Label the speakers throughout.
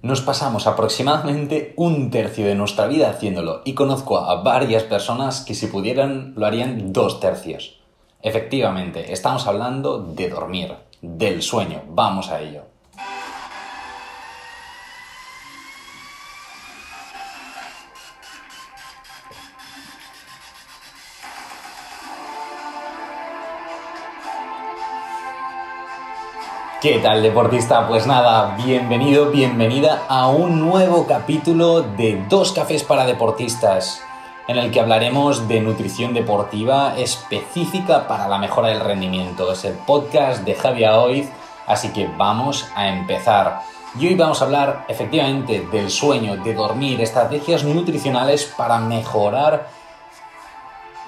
Speaker 1: Nos pasamos aproximadamente un tercio de nuestra vida haciéndolo y conozco a varias personas que si pudieran lo harían dos tercios. Efectivamente, estamos hablando de dormir, del sueño. Vamos a ello. ¿Qué tal deportista? Pues nada, bienvenido, bienvenida a un nuevo capítulo de Dos Cafés para Deportistas, en el que hablaremos de nutrición deportiva específica para la mejora del rendimiento. Es el podcast de Javier Oiz, así que vamos a empezar. Y hoy vamos a hablar efectivamente del sueño, de dormir, estrategias nutricionales para mejorar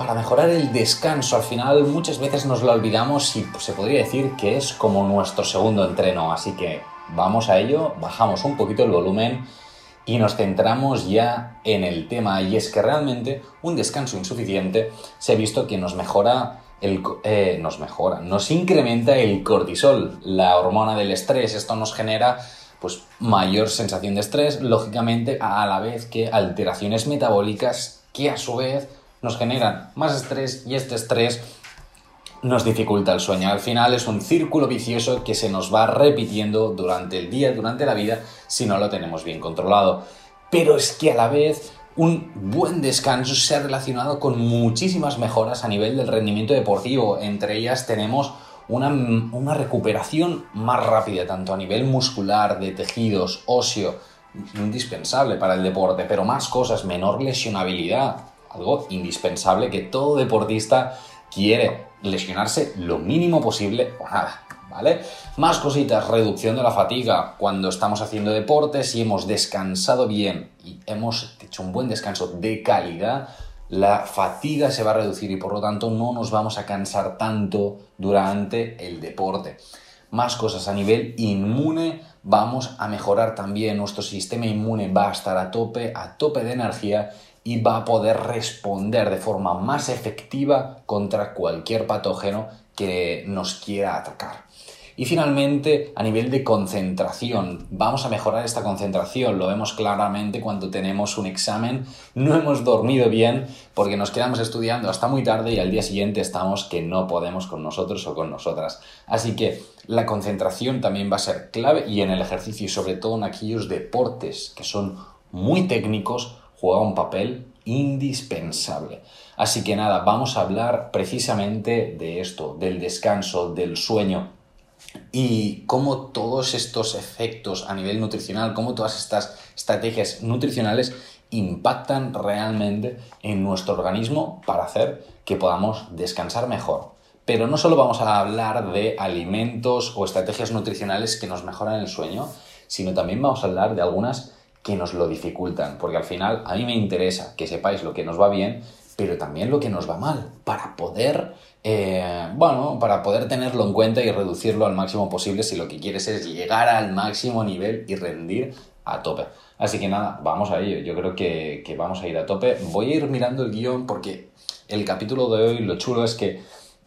Speaker 1: para mejorar el descanso. Al final muchas veces nos lo olvidamos y se podría decir que es como nuestro segundo entreno. Así que vamos a ello, bajamos un poquito el volumen y nos centramos ya en el tema. Y es que realmente un descanso insuficiente se ha visto que nos mejora el, eh, nos mejora, nos incrementa el cortisol, la hormona del estrés. Esto nos genera pues mayor sensación de estrés, lógicamente a la vez que alteraciones metabólicas que a su vez nos generan más estrés y este estrés nos dificulta el sueño. Al final es un círculo vicioso que se nos va repitiendo durante el día, durante la vida, si no lo tenemos bien controlado. Pero es que a la vez un buen descanso se ha relacionado con muchísimas mejoras a nivel del rendimiento deportivo. Entre ellas tenemos una, una recuperación más rápida, tanto a nivel muscular, de tejidos, óseo, indispensable para el deporte, pero más cosas, menor lesionabilidad, algo indispensable que todo deportista quiere lesionarse lo mínimo posible o nada, ¿vale? Más cositas, reducción de la fatiga. Cuando estamos haciendo deporte, si hemos descansado bien y hemos hecho un buen descanso de calidad, la fatiga se va a reducir y por lo tanto no nos vamos a cansar tanto durante el deporte. Más cosas a nivel inmune, vamos a mejorar también nuestro sistema inmune, va a estar a tope, a tope de energía y va a poder responder de forma más efectiva contra cualquier patógeno que nos quiera atacar. Y finalmente, a nivel de concentración, vamos a mejorar esta concentración. Lo vemos claramente cuando tenemos un examen, no hemos dormido bien porque nos quedamos estudiando hasta muy tarde y al día siguiente estamos que no podemos con nosotros o con nosotras. Así que la concentración también va a ser clave y en el ejercicio y sobre todo en aquellos deportes que son muy técnicos, juega un papel indispensable. Así que nada, vamos a hablar precisamente de esto, del descanso, del sueño y cómo todos estos efectos a nivel nutricional, cómo todas estas estrategias nutricionales impactan realmente en nuestro organismo para hacer que podamos descansar mejor. Pero no solo vamos a hablar de alimentos o estrategias nutricionales que nos mejoran el sueño, sino también vamos a hablar de algunas que nos lo dificultan, porque al final a mí me interesa que sepáis lo que nos va bien, pero también lo que nos va mal, para poder, eh, bueno, para poder tenerlo en cuenta y reducirlo al máximo posible si lo que quieres es llegar al máximo nivel y rendir a tope. Así que nada, vamos a ello, yo creo que, vamos a ir a tope. Voy a ir mirando el guion porque el capítulo de hoy lo chulo es que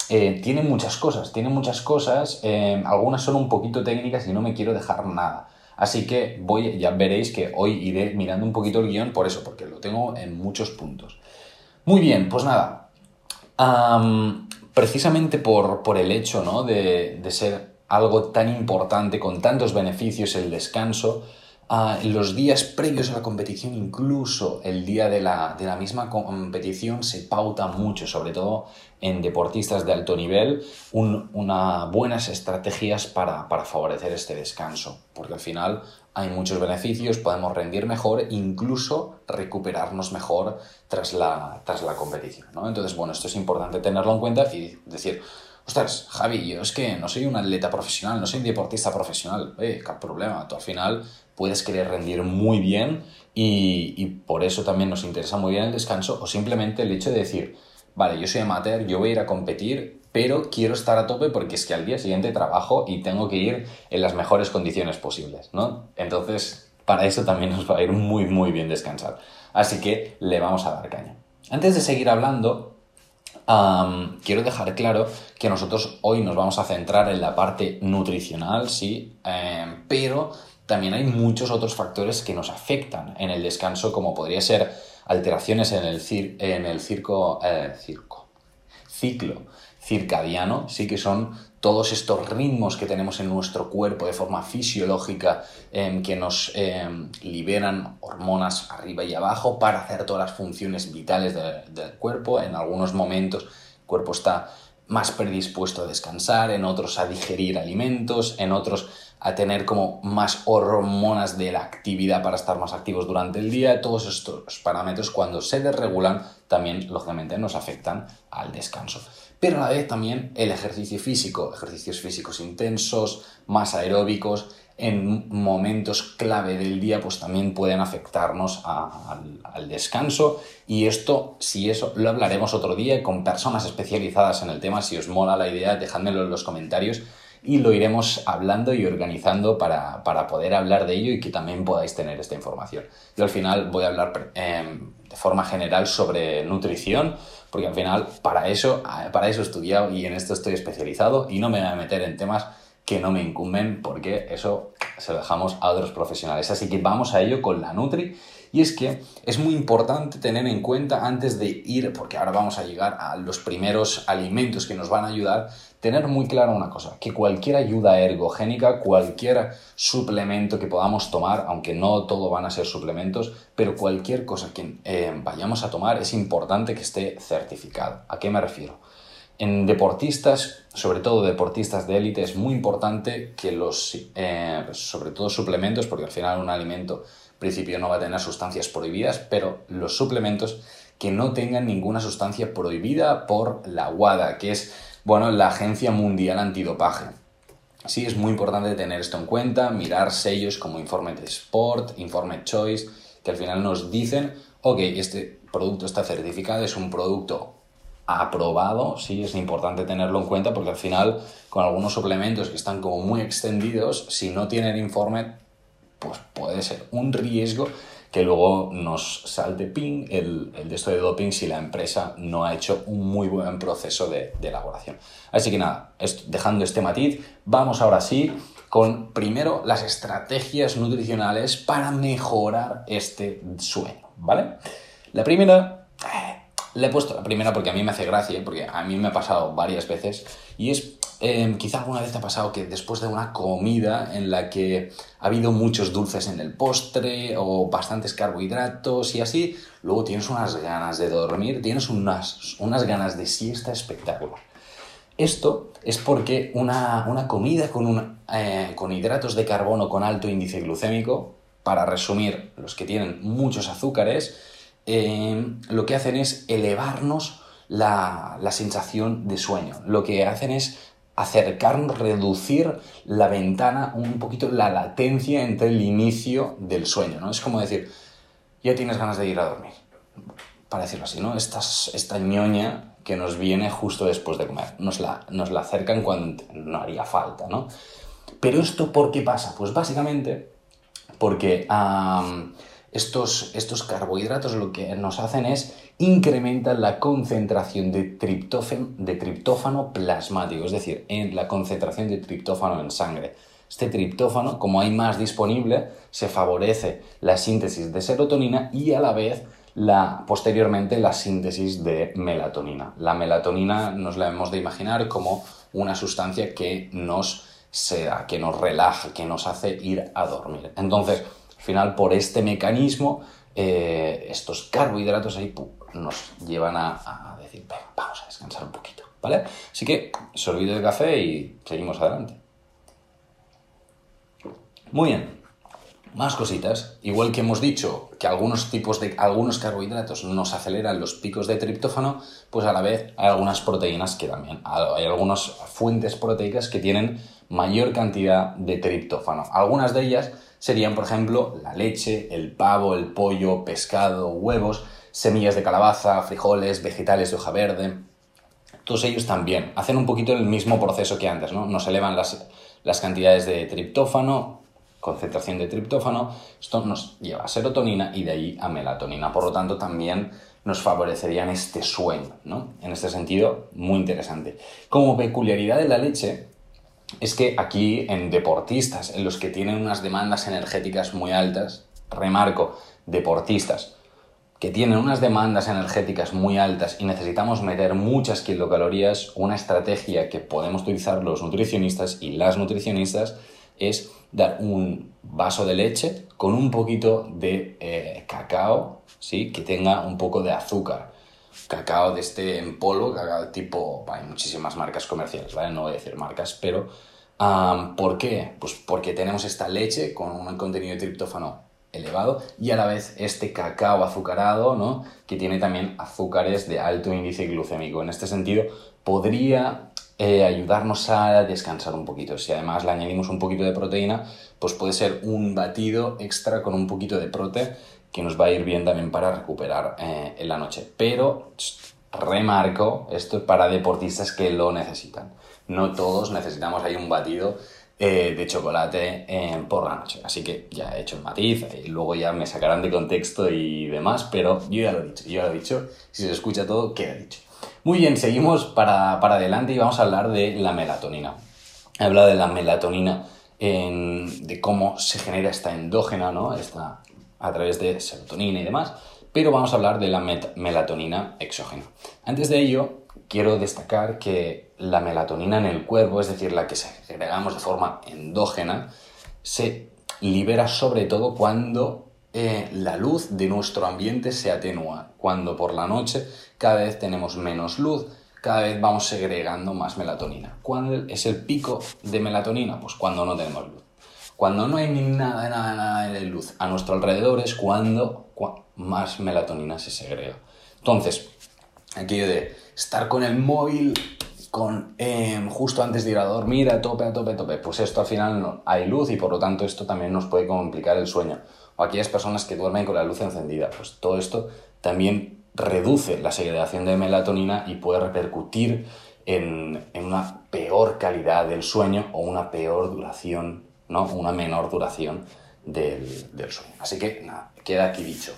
Speaker 1: eh, tiene muchas cosas, tiene muchas cosas, eh, algunas son un poquito técnicas y no me quiero dejar nada. Así que voy, ya veréis que hoy iré mirando un poquito el guion por eso, porque lo tengo en muchos puntos. Muy bien, pues nada. precisamente por, por, el hecho ¿no? de, de ser algo tan importante, con tantos beneficios, el descanso, los días previos a la competición, incluso el día de la, misma competición, se pauta mucho, sobre todo en deportistas de alto nivel, unas buenas estrategias para, favorecer este descanso, porque al final hay muchos beneficios, podemos rendir mejor, incluso recuperarnos mejor tras la, tras la competición. ¿no? Entonces, bueno, esto es importante tenerlo en cuenta y decir, ostras, Javi, yo es que no soy un atleta profesional, no soy un deportista profesional, eh, qué problema, tú al final puedes querer rendir muy bien y, por eso también nos interesa muy bien el descanso o simplemente el hecho de decir, vale, yo soy amateur, yo voy a ir a competir, pero quiero estar a tope porque es que al día siguiente trabajo y tengo que ir en las mejores condiciones posibles, ¿no? Entonces, para eso también nos va a ir muy, muy bien descansar. Así que le vamos a dar caña. Antes de seguir hablando, quiero dejar claro que nosotros hoy nos vamos a centrar en la parte nutricional, sí, em, pero también hay muchos otros factores que nos afectan en el descanso, como podría ser alteraciones en el, en el circo, eh, ciclo circadiano, sí que son todos estos ritmos que tenemos en nuestro cuerpo de forma fisiológica em, que nos em, liberan hormonas arriba y abajo para hacer todas las funciones vitales del cuerpo. En algunos momentos el cuerpo está más predispuesto a descansar, en otros a digerir alimentos, en otros a tener como más hormonas de la actividad para estar más activos durante el día. Todos estos parámetros cuando se desregulan también lógicamente nos afectan al descanso. Pero a la vez también el ejercicio físico, ejercicios físicos intensos, más aeróbicos, en momentos clave del día pues también pueden afectarnos al, descanso y esto, si eso, lo hablaremos otro día con personas especializadas en el tema, si os mola la idea, dejádmelo en los comentarios y lo iremos hablando y organizando para, poder hablar de ello y que también podáis tener esta información. Yo al final voy a hablar em, de forma general sobre nutrición, porque al final para eso, para eso he estudiado y en esto estoy especializado y no me voy a meter en temas que no me incumben porque eso se lo dejamos a otros profesionales. Así que vamos a ello con la Nutri. Y es que es muy importante tener en cuenta antes de ir, porque ahora vamos a llegar a los primeros alimentos que nos van a ayudar, tener muy claro una cosa, que cualquier ayuda ergogénica, cualquier suplemento que podamos tomar, aunque no todo van a ser suplementos, pero cualquier cosa que eh, vayamos a tomar es importante que esté certificado. ¿A qué me refiero? En deportistas, sobre todo deportistas de élite, es muy importante que los, eh, sobre todo suplementos, porque al final un alimento, en principio no va a tener sustancias prohibidas, pero los suplementos que no tengan ninguna sustancia prohibida por la WADA, que es bueno, la Agencia Mundial Antidopaje. Sí, es muy importante tener esto en cuenta, mirar sellos como Informe de Sport, Informe Choice, que al final nos dicen, ok, este producto está certificado, es un producto aprobado, sí, es importante tenerlo en cuenta porque al final con algunos suplementos que están como muy extendidos, si no tienen informe, pues puede ser un riesgo que luego nos salte ping el, el de esto de doping si la empresa no ha hecho un muy buen proceso de, elaboración. Así que nada, dejando este matiz, vamos ahora sí con primero las estrategias nutricionales para mejorar este sueño, ¿vale? La primera, eh, le he puesto la primera porque a mí me hace gracia, porque a mí me ha pasado varias veces, y es Em, quizá alguna vez te ha pasado que después de una comida en la que ha habido muchos dulces en el postre o bastantes carbohidratos y así, luego tienes unas ganas de dormir, tienes unas, unas ganas de siesta espectacular. Esto es porque una, comida con, eh, con hidratos de carbono con alto índice glucémico, para resumir, los que tienen muchos azúcares, em, lo que hacen es elevarnos la, la sensación de sueño. Lo que hacen es acercarnos, reducir la ventana, un poquito la latencia entre el inicio del sueño, ¿no? Es como decir, ya tienes ganas de ir a dormir, para decirlo así, ¿no? Esta, esta ñoña que nos viene justo después de comer, nos la, nos la acercan cuando no haría falta, ¿no? Pero esto, ¿por qué pasa? Pues básicamente porque estos, estos carbohidratos lo que nos hacen es incrementan la concentración de, de triptófano plasmático, es decir, en la concentración de triptófano en sangre. Este triptófano, como hay más disponible, se favorece la síntesis de serotonina y a la vez la, posteriormente la síntesis de melatonina. La melatonina nos la hemos de imaginar como una sustancia que nos seda, que nos relaja, que nos hace ir a dormir. Entonces, al final, por este mecanismo, eh, estos carbohidratos ahí nos llevan a, decir, vamos a descansar un poquito, ¿vale? Así que olvide el café y seguimos adelante. Muy bien, más cositas. Igual que hemos dicho que algunos tipos de algunos carbohidratos nos aceleran los picos de triptófano, pues a la vez hay algunas proteínas que también, hay algunas fuentes proteicas que tienen mayor cantidad de triptófano. Algunas de ellas serían, por ejemplo, la leche, el pavo, el pollo, pescado, huevos, semillas de calabaza, frijoles, vegetales de hoja verde. Todos ellos también hacen un poquito el mismo proceso que antes, ¿no? Nos elevan las, las cantidades de triptófano, concentración de triptófano, esto nos lleva a serotonina y de ahí a melatonina. Por lo tanto, también nos favorecerían este sueño, ¿no? En este sentido, muy interesante. Como peculiaridad de la leche, es que aquí en deportistas, en los que tienen unas demandas energéticas muy altas, remarco, deportistas que tienen unas demandas energéticas muy altas y necesitamos meter muchas kilocalorías, una estrategia que podemos utilizar los nutricionistas y las nutricionistas es dar un vaso de leche con un poquito de eh, cacao, ¿sí? que tenga un poco de azúcar. Cacao de este en polvo, cacao tipo, hay muchísimas marcas comerciales, ¿vale? No voy a decir marcas, pero ¿por qué? Pues porque tenemos esta leche con un contenido de triptófano elevado y a la vez este cacao azucarado, ¿no? que tiene también azúcares de alto índice glucémico. En este sentido, podría eh, ayudarnos a descansar un poquito. Si además le añadimos un poquito de proteína, pues puede ser un batido extra con un poquito de prote que nos va a ir bien también para recuperar eh, en la noche. Pero remarco, esto es para deportistas que lo necesitan. No todos necesitamos ahí un batido eh, de chocolate por la noche. Así que ya he hecho el matiz y luego ya me sacarán de contexto y demás, pero yo ya lo he dicho, yo ya lo he dicho. Si se escucha todo, queda dicho. Muy bien, seguimos para, para adelante y vamos a hablar de la melatonina. He hablado de la melatonina, de cómo se genera esta endógena, ¿no? Esta, a través de serotonina y demás, pero vamos a hablar de la melatonina exógena. Antes de ello, quiero destacar que la melatonina en el cuerpo, es decir, la que segregamos de forma endógena, se libera sobre todo cuando eh, la luz de nuestro ambiente se atenúa, cuando por la noche cada vez tenemos menos luz, cada vez vamos segregando más melatonina. ¿Cuándo es el pico de melatonina? Pues cuando no tenemos luz. Cuando no hay nada, nada, nada de luz a nuestro alrededor es cuando más melatonina se segrega. Entonces, aquello de estar con el móvil con em, justo antes de ir a dormir a tope, a tope, a tope, pues esto al final no, hay luz y por lo tanto esto también nos puede complicar el sueño. O aquellas personas que duermen con la luz encendida, pues todo esto también reduce la segregación de melatonina y puede repercutir en, una peor calidad del sueño o una peor duración, ¿no? Una menor duración del, del sueño. Así que nada, queda aquí dicho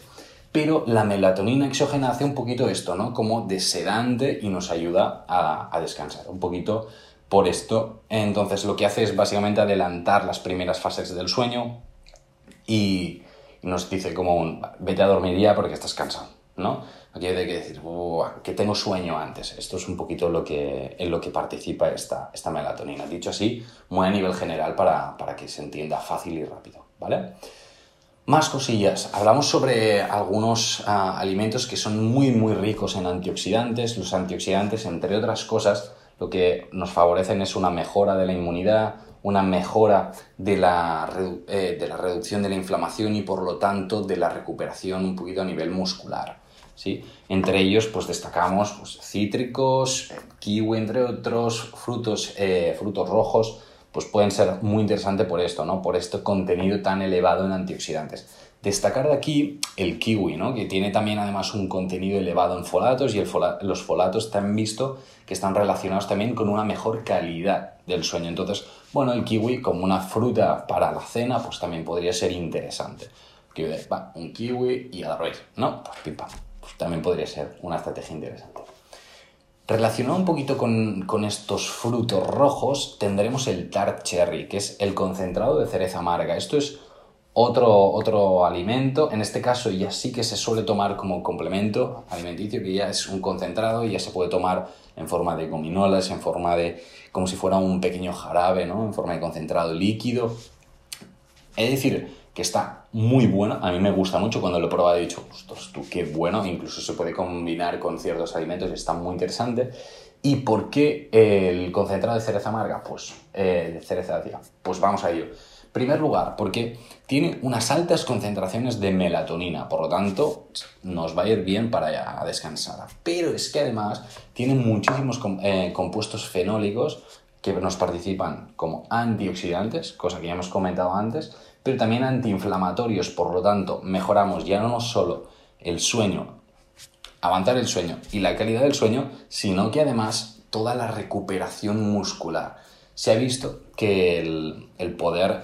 Speaker 1: pero la melatonina exógena hace un poquito esto, ¿no? Como de sedante y nos ayuda a, descansar. Un poquito por esto. Entonces lo que hace es básicamente adelantar las primeras fases del sueño y nos dice como vete a dormir ya porque estás cansado, ¿no? Aquí hay que decir que tengo sueño antes. Esto es un poquito lo que, en lo que participa esta, esta melatonina. Dicho así, muy a nivel general para, para que se entienda fácil y rápido, ¿vale? Más cosillas. Hablamos sobre algunos ah, alimentos que son muy muy ricos en antioxidantes. Los antioxidantes, entre otras cosas, lo que nos favorecen es una mejora de la inmunidad, una mejora de la, eh, de la reducción de la inflamación y por lo tanto de la recuperación un poquito a nivel muscular. ¿sí? Entre ellos pues destacamos pues, cítricos, kiwi entre otros, frutos, eh, frutos rojos, pues pueden ser muy interesantes por esto, ¿no? Por este contenido tan elevado en antioxidantes. Destacar de aquí el kiwi, ¿no? Que tiene también además un contenido elevado en folatos y los folatos te han visto que están relacionados también con una mejor calidad del sueño. Entonces, bueno, el kiwi como una fruta para la cena, pues también podría ser interesante. un kiwi y a la ¿no? Pues pim pam. Pues también podría ser una estrategia interesante. Relacionado un poquito con, estos frutos rojos, tendremos el tart cherry, que es el concentrado de cereza amarga. Esto es otro, otro alimento, en este caso ya sí que se suele tomar como complemento alimenticio, que ya es un concentrado y ya se puede tomar en forma de gominolas, en forma de como si fuera un pequeño jarabe, ¿no? En forma de concentrado líquido. Es decir, que está muy bueno. A mí me gusta mucho cuando lo he probado. He dicho, ostras, tú qué bueno. Incluso se puede combinar con ciertos alimentos y está muy interesante. ¿Y por qué el concentrado de cereza amarga? Pues, eh, cereza, tía. Pues vamos a ello. En primer lugar, porque tiene unas altas concentraciones de melatonina, por lo tanto, nos va a ir bien para descansar. Pero es que además tiene muchísimos eh, compuestos fenólicos que nos participan como antioxidantes, cosa que ya hemos comentado antes, pero también antiinflamatorios, por lo tanto, mejoramos ya no solo el sueño, aguantar el sueño y la calidad del sueño, sino que además toda la recuperación muscular. Se ha visto que el, poder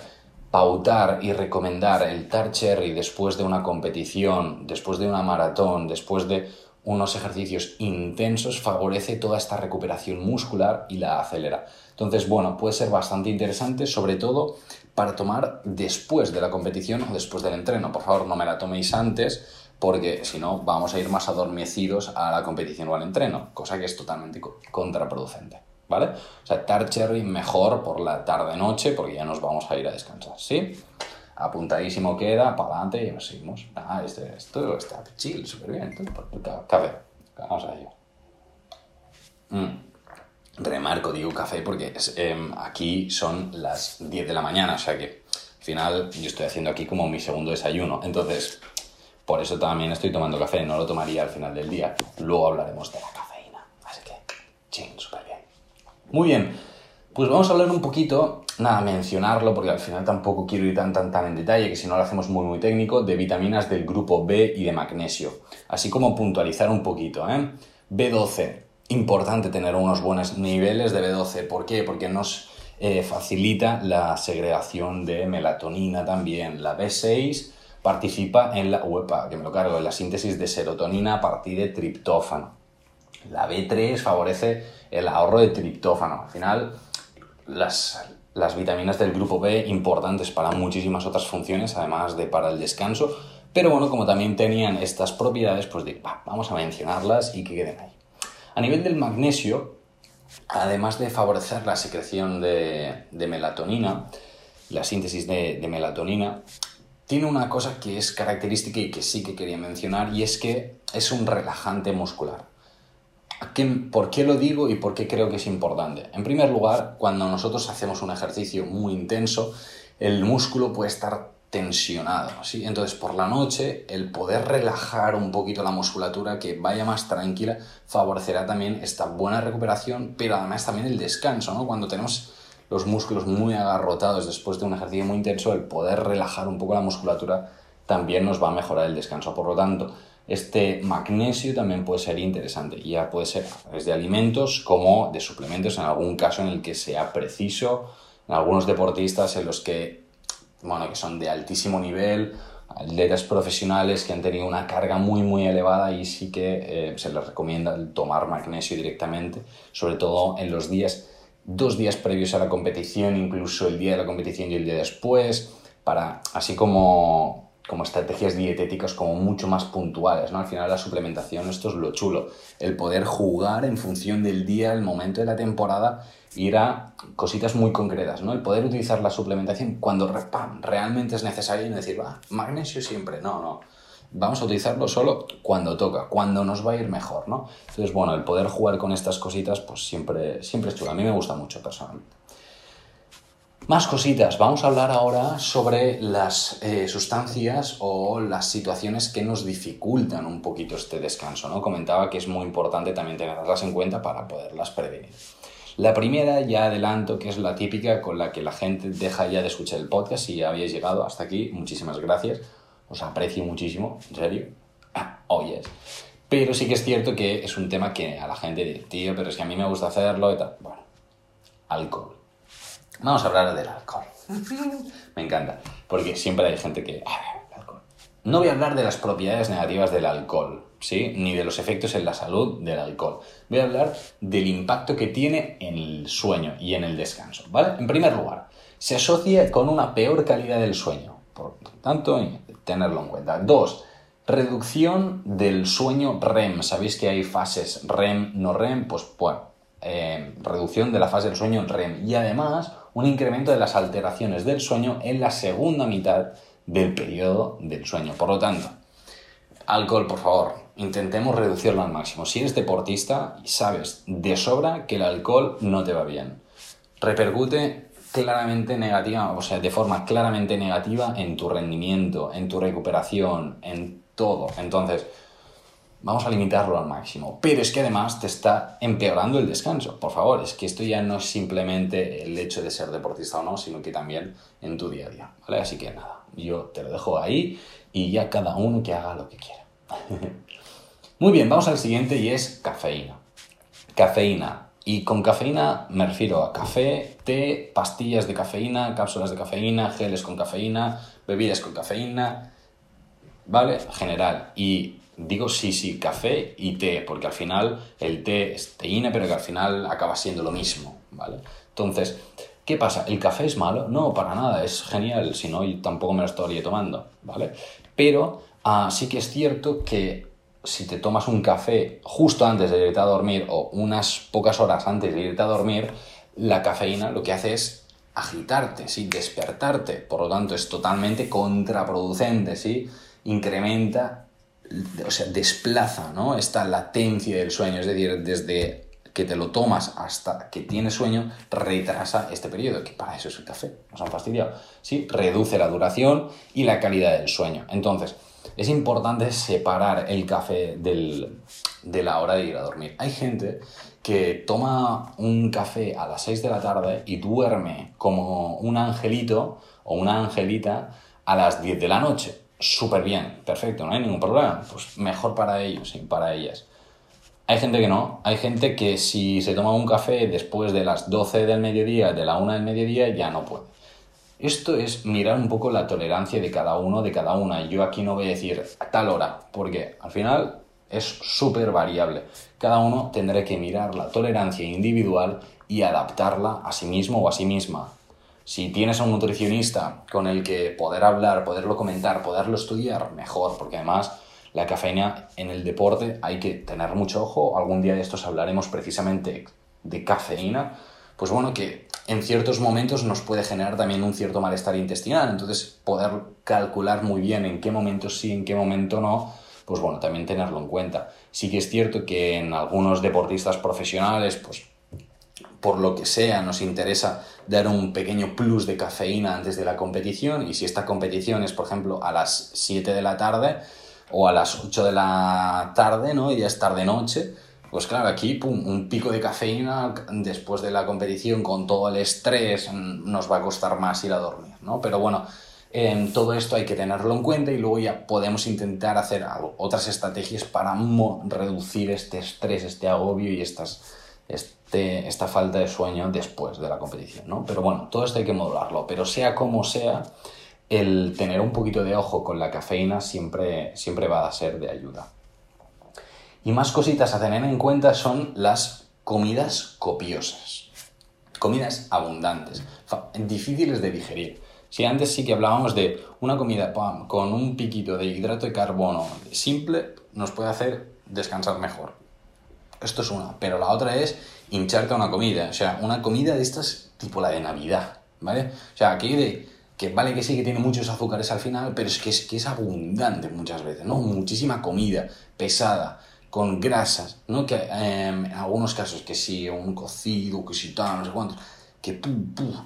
Speaker 1: pautar y recomendar el Tar Cherry después de una competición, después de una maratón, después de unos ejercicios intensos favorece toda esta recuperación muscular y la acelera. Entonces, bueno, puede ser bastante interesante, sobre todo para tomar después de la competición o después del entreno. Por favor, no me la toméis antes porque si no vamos a ir más adormecidos a la competición o al entreno, cosa que es totalmente contraproducente. ¿Vale? O sea, Tart Cherry mejor por la tarde-noche porque ya nos vamos a ir a descansar, ¿sí? Apuntadísimo queda, para adelante y nos seguimos. Ah, este, esto está chill, súper bien. Café, vamos a ello. Mm. Remarco, digo café porque em, aquí son las 10 de la mañana, o sea que al final yo estoy haciendo aquí como mi segundo desayuno. Entonces, por eso también estoy tomando café, no lo tomaría al final del día. Luego hablaremos de la cafeína. Así que, ching, súper bien. Muy bien, pues vamos a hablar un poquito nada, mencionarlo, porque al final tampoco quiero ir tan, tan, tan en detalle, que si no lo hacemos muy, muy técnico, de vitaminas del grupo B y de magnesio. Así como puntualizar un poquito, ¿eh? B12, importante tener unos buenos niveles de B12. ¿Por qué? Porque nos eh, facilita la segregación de melatonina también. La B6 participa en la, uepa, que me lo cargo, en la síntesis de serotonina a partir de triptófano. La B3 favorece el ahorro de triptófano. Al final, las, las vitaminas del grupo B importantes para muchísimas otras funciones, además de para el descanso. Pero bueno, como también tenían estas propiedades, pues digo, vamos a mencionarlas y que queden ahí. A nivel del magnesio, además de favorecer la secreción de, melatonina, la síntesis de, de, melatonina, tiene una cosa que es característica y que sí que quería mencionar, y es que es un relajante muscular. ¿Por qué lo digo y por qué creo que es importante? En primer lugar, cuando nosotros hacemos un ejercicio muy intenso, el músculo puede estar tensionado, ¿sí? Entonces, por la noche, el poder relajar un poquito la musculatura, que vaya más tranquila, favorecerá también esta buena recuperación, pero además también el descanso, ¿no? Cuando tenemos los músculos muy agarrotados después de un ejercicio muy intenso, el poder relajar un poco la musculatura también nos va a mejorar el descanso. Por lo tanto, este magnesio también puede ser interesante. Ya puede ser desde alimentos como de suplementos en algún caso en el que sea preciso. En algunos deportistas en los que, bueno, que son de altísimo nivel, atletas profesionales que han tenido una carga muy muy elevada y sí que eh, se les recomienda tomar magnesio directamente, sobre todo en los días, dos días previos a la competición, incluso el día de la competición y el día después, para así como como estrategias dietéticas como mucho más puntuales, ¿no? Al final la suplementación, esto es lo chulo, el poder jugar en función del día, el momento de la temporada, ir a cositas muy concretas, ¿no? El poder utilizar la suplementación cuando realmente es necesario y no decir, va, magnesio siempre, no, no. Vamos a utilizarlo solo cuando toca, cuando nos va a ir mejor, ¿no? Entonces, bueno, el poder jugar con estas cositas, pues siempre, siempre es chulo. A mí me gusta mucho personalmente. Más cositas, vamos a hablar ahora sobre las eh, sustancias o las situaciones que nos dificultan un poquito este descanso. ¿no? Comentaba que es muy importante también tenerlas en cuenta para poderlas prevenir. La primera, ya adelanto, que es la típica con la que la gente deja ya de escuchar el podcast. Si habéis llegado hasta aquí, muchísimas gracias. Os aprecio muchísimo, en serio. Ah, oyes. Pero sí que es cierto que es un tema que a la gente dice, tío, pero es que a mí me gusta hacerlo y tal. Bueno, alcohol Vamos a hablar del alcohol. Me encanta, porque siempre hay gente que... No voy a hablar de las propiedades negativas del alcohol, ¿sí? Ni de los efectos en la salud del alcohol. Voy a hablar del impacto que tiene en el sueño y en el descanso, ¿vale? En primer lugar, se asocia con una peor calidad del sueño. Por tanto, tenerlo en cuenta. Dos, reducción del sueño REM. ¿Sabéis que hay fases REM, no REM? Pues bueno, eh, reducción de la fase del sueño REM. Y además, un incremento de las alteraciones del sueño en la segunda mitad del periodo del sueño. Por lo tanto, alcohol, por favor, intentemos reducirlo al máximo. Si eres deportista sabes de sobra que el alcohol no te va bien, repercute claramente negativa, o sea, de forma claramente negativa en tu rendimiento, en tu recuperación, en todo. Entonces, vamos a limitarlo al máximo. Pero es que además te está empeorando el descanso. Por favor, es que esto ya no es simplemente el hecho de ser deportista o no, sino que también en tu día a día. ¿vale? Así que nada, yo te lo dejo ahí y ya cada uno que haga lo que quiera. Muy bien, vamos al siguiente y es cafeína. Cafeína. Y con cafeína me refiero a café, té, pastillas de cafeína, cápsulas de cafeína, geles con cafeína, bebidas con cafeína, ¿vale? General. Y digo sí, sí, café y té, porque al final el té es teína, pero que al final acaba siendo lo mismo, ¿vale? Entonces, ¿qué pasa? ¿El café es malo? No, para nada, es genial, si no, tampoco me lo estaría tomando, ¿vale? Pero ah, sí que es cierto que si te tomas un café justo antes de irte a dormir o unas pocas horas antes de irte a dormir, la cafeína lo que hace es agitarte, ¿sí? despertarte, por lo tanto es totalmente contraproducente, ¿sí? incrementa, o sea, desplaza ¿no? esta latencia del sueño, es decir, desde que te lo tomas hasta que tienes sueño, retrasa este periodo, que para eso es el café, nos han fastidiado, ¿sí? reduce la duración y la calidad del sueño. Entonces, es importante separar el café de la hora de ir a dormir. Hay gente que toma un café a las 6 de la tarde y duerme como un angelito o una angelita a las 10 de la noche. Súper bien, perfecto, no hay ningún problema. Pues mejor para ellos y para ellas. Hay gente que no, hay gente que si se toma un café después de las 12 del mediodía, de la 1 del mediodía, ya no puede. Esto es mirar un poco la tolerancia de cada uno, de cada una. Yo aquí no voy a decir a tal hora, porque al final es súper variable. Cada uno tendrá que mirar la tolerancia individual y adaptarla a sí mismo o a sí misma. Si tienes a un nutricionista con el que poder hablar, poderlo comentar, poderlo estudiar, mejor, porque además la cafeína en el deporte hay que tener mucho ojo. Algún día de estos hablaremos precisamente de cafeína. Pues bueno, que en ciertos momentos nos puede generar también un cierto malestar intestinal. Entonces, poder calcular muy bien en qué momento sí, en qué momento no, pues bueno, también tenerlo en cuenta. Sí que es cierto que en algunos deportistas profesionales, pues por lo que sea, nos interesa dar un pequeño plus de cafeína antes de la competición y si esta competición es, por ejemplo, a las 7 de la tarde o a las 8 de la tarde, ¿no? Y ya es tarde-noche, pues claro, aquí un pico de cafeína después de la competición con todo el estrés nos va a costar más ir a dormir, ¿no? Pero bueno, todo esto hay que tenerlo en cuenta y luego ya podemos intentar hacer otras estrategias para reducir este estrés, este agobio y estas, esta falta de sueño después de la competición, ¿no? Pero bueno, todo esto hay que modularlo, pero sea como sea, el tener un poquito de ojo con la cafeína siempre, siempre va a ser de ayuda. Y más cositas a tener en cuenta son las comidas copiosas, comidas abundantes, difíciles de digerir. Si antes sí que hablábamos de una comida con un piquito de hidrato de carbono simple, nos puede hacer descansar mejor. Esto es una. Pero la otra es hincharte a una comida. O sea, una comida de estas tipo la de Navidad, ¿vale? O sea, aquí de que vale que sí que tiene muchos azúcares al final, pero es que es, que es abundante muchas veces, ¿no? Muchísima comida pesada, con grasas, ¿no? Que em, en algunos casos que sí, un cocido, que sí tal, no sé cuántos, que,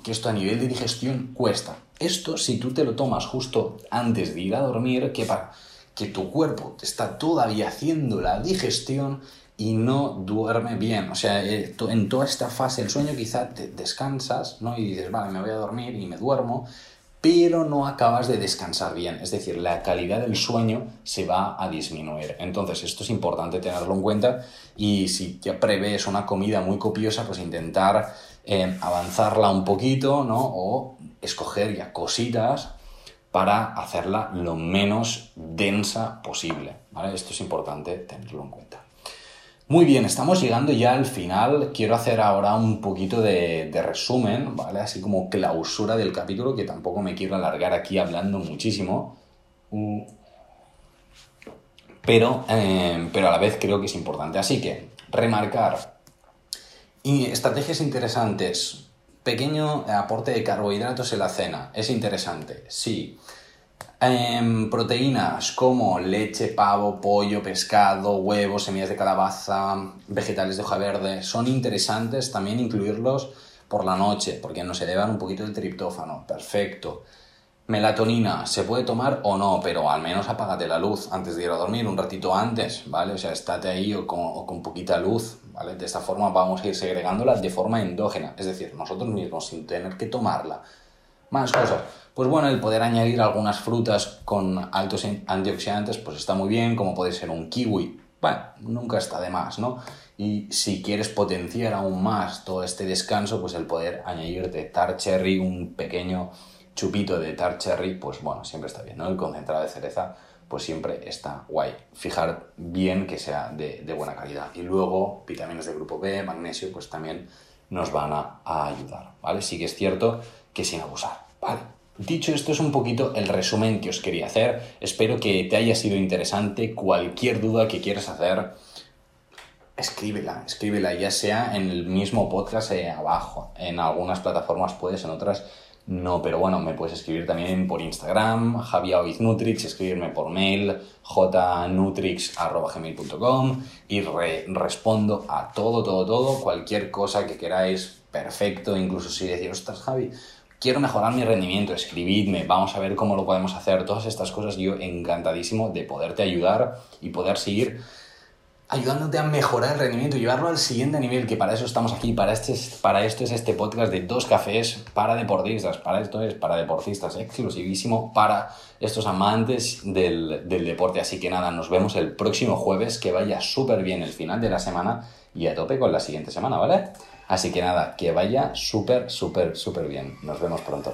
Speaker 1: que esto a nivel de digestión cuesta. Esto, si tú te lo tomas justo antes de ir a dormir, que para que tu cuerpo está todavía haciendo la digestión y no duerme bien. O sea, eh, en toda esta fase del sueño quizá te descansas, ¿no? Y dices, vale, me voy a dormir y me duermo, pero no acabas de descansar bien. Es decir, la calidad del sueño se va a disminuir. Entonces, esto es importante tenerlo en cuenta y si ya prevés una comida muy copiosa, pues intentar eh, avanzarla un poquito, ¿no? O escoger ya cositas para hacerla lo menos densa posible. Esto es importante tenerlo en cuenta. Muy bien, estamos llegando ya al final. Quiero hacer ahora un poquito de, resumen, ¿vale? Así como clausura del capítulo, que tampoco me quiero alargar aquí hablando muchísimo. Mm. Pero, eh, pero a la vez creo que es importante. Así que, remarcar. Y estrategias interesantes Pequeño aporte de carbohidratos en la cena. Es interesante, sí. Em, proteínas como leche, pavo, pollo, pescado, huevos, semillas de calabaza, vegetales de hoja verde. Son interesantes también incluirlos por la noche, porque nos elevan un poquito el triptófano. Perfecto. Melatonina, ¿se puede tomar o no? Pero al menos apágate la luz antes de ir a dormir, un ratito antes, ¿vale? O sea, estate ahí o con, o con poquita luz, ¿vale? De esta forma vamos a ir segregándola de forma endógena, es decir, nosotros mismos sin tener que tomarla. Más cosas. Pues bueno, el poder añadir algunas frutas con altos antioxidantes, pues está muy bien, como puede ser un kiwi. Bueno, nunca está de más, ¿no? Y si quieres potenciar aún más todo este descanso, pues el poder añadirte tar cherry, un pequeño chupito de tart cherry, pues bueno, siempre está bien, ¿no? El concentrado de cereza, pues siempre está guay. Fijar bien que sea de, buena calidad. Y luego, vitaminas de grupo B, magnesio, pues también nos van a, a ayudar, ¿vale? Sí que es cierto que sin abusar, ¿vale? Dicho esto es un poquito el resumen que os quería hacer. Espero que te haya sido interesante. Cualquier duda que quieras hacer, escríbela, escríbela, ya sea en el mismo podcast eh, abajo. En algunas plataformas puedes, en otras no, pero bueno, me puedes escribir también por Instagram, javiaoiznutrix, escribirme por mail, jnutrix.gmail.com y respondo a todo, todo, todo, cualquier cosa que queráis, perfecto, incluso si decís, ostras, Javi, quiero mejorar mi rendimiento, escribidme, vamos a ver cómo lo podemos hacer, todas estas cosas, yo encantadísimo de poderte ayudar y poder seguir ayudándote a mejorar el rendimiento llevarlo al siguiente nivel, que para eso estamos aquí, para, este, para esto es este podcast de dos cafés para deportistas, para esto es para deportistas, exclusivísimo para estos amantes del, del deporte. Así que nada, nos vemos el próximo jueves, que vaya súper bien el final de la semana y a tope con la siguiente semana, ¿vale? Así que nada, que vaya súper, súper, súper bien. Nos vemos pronto.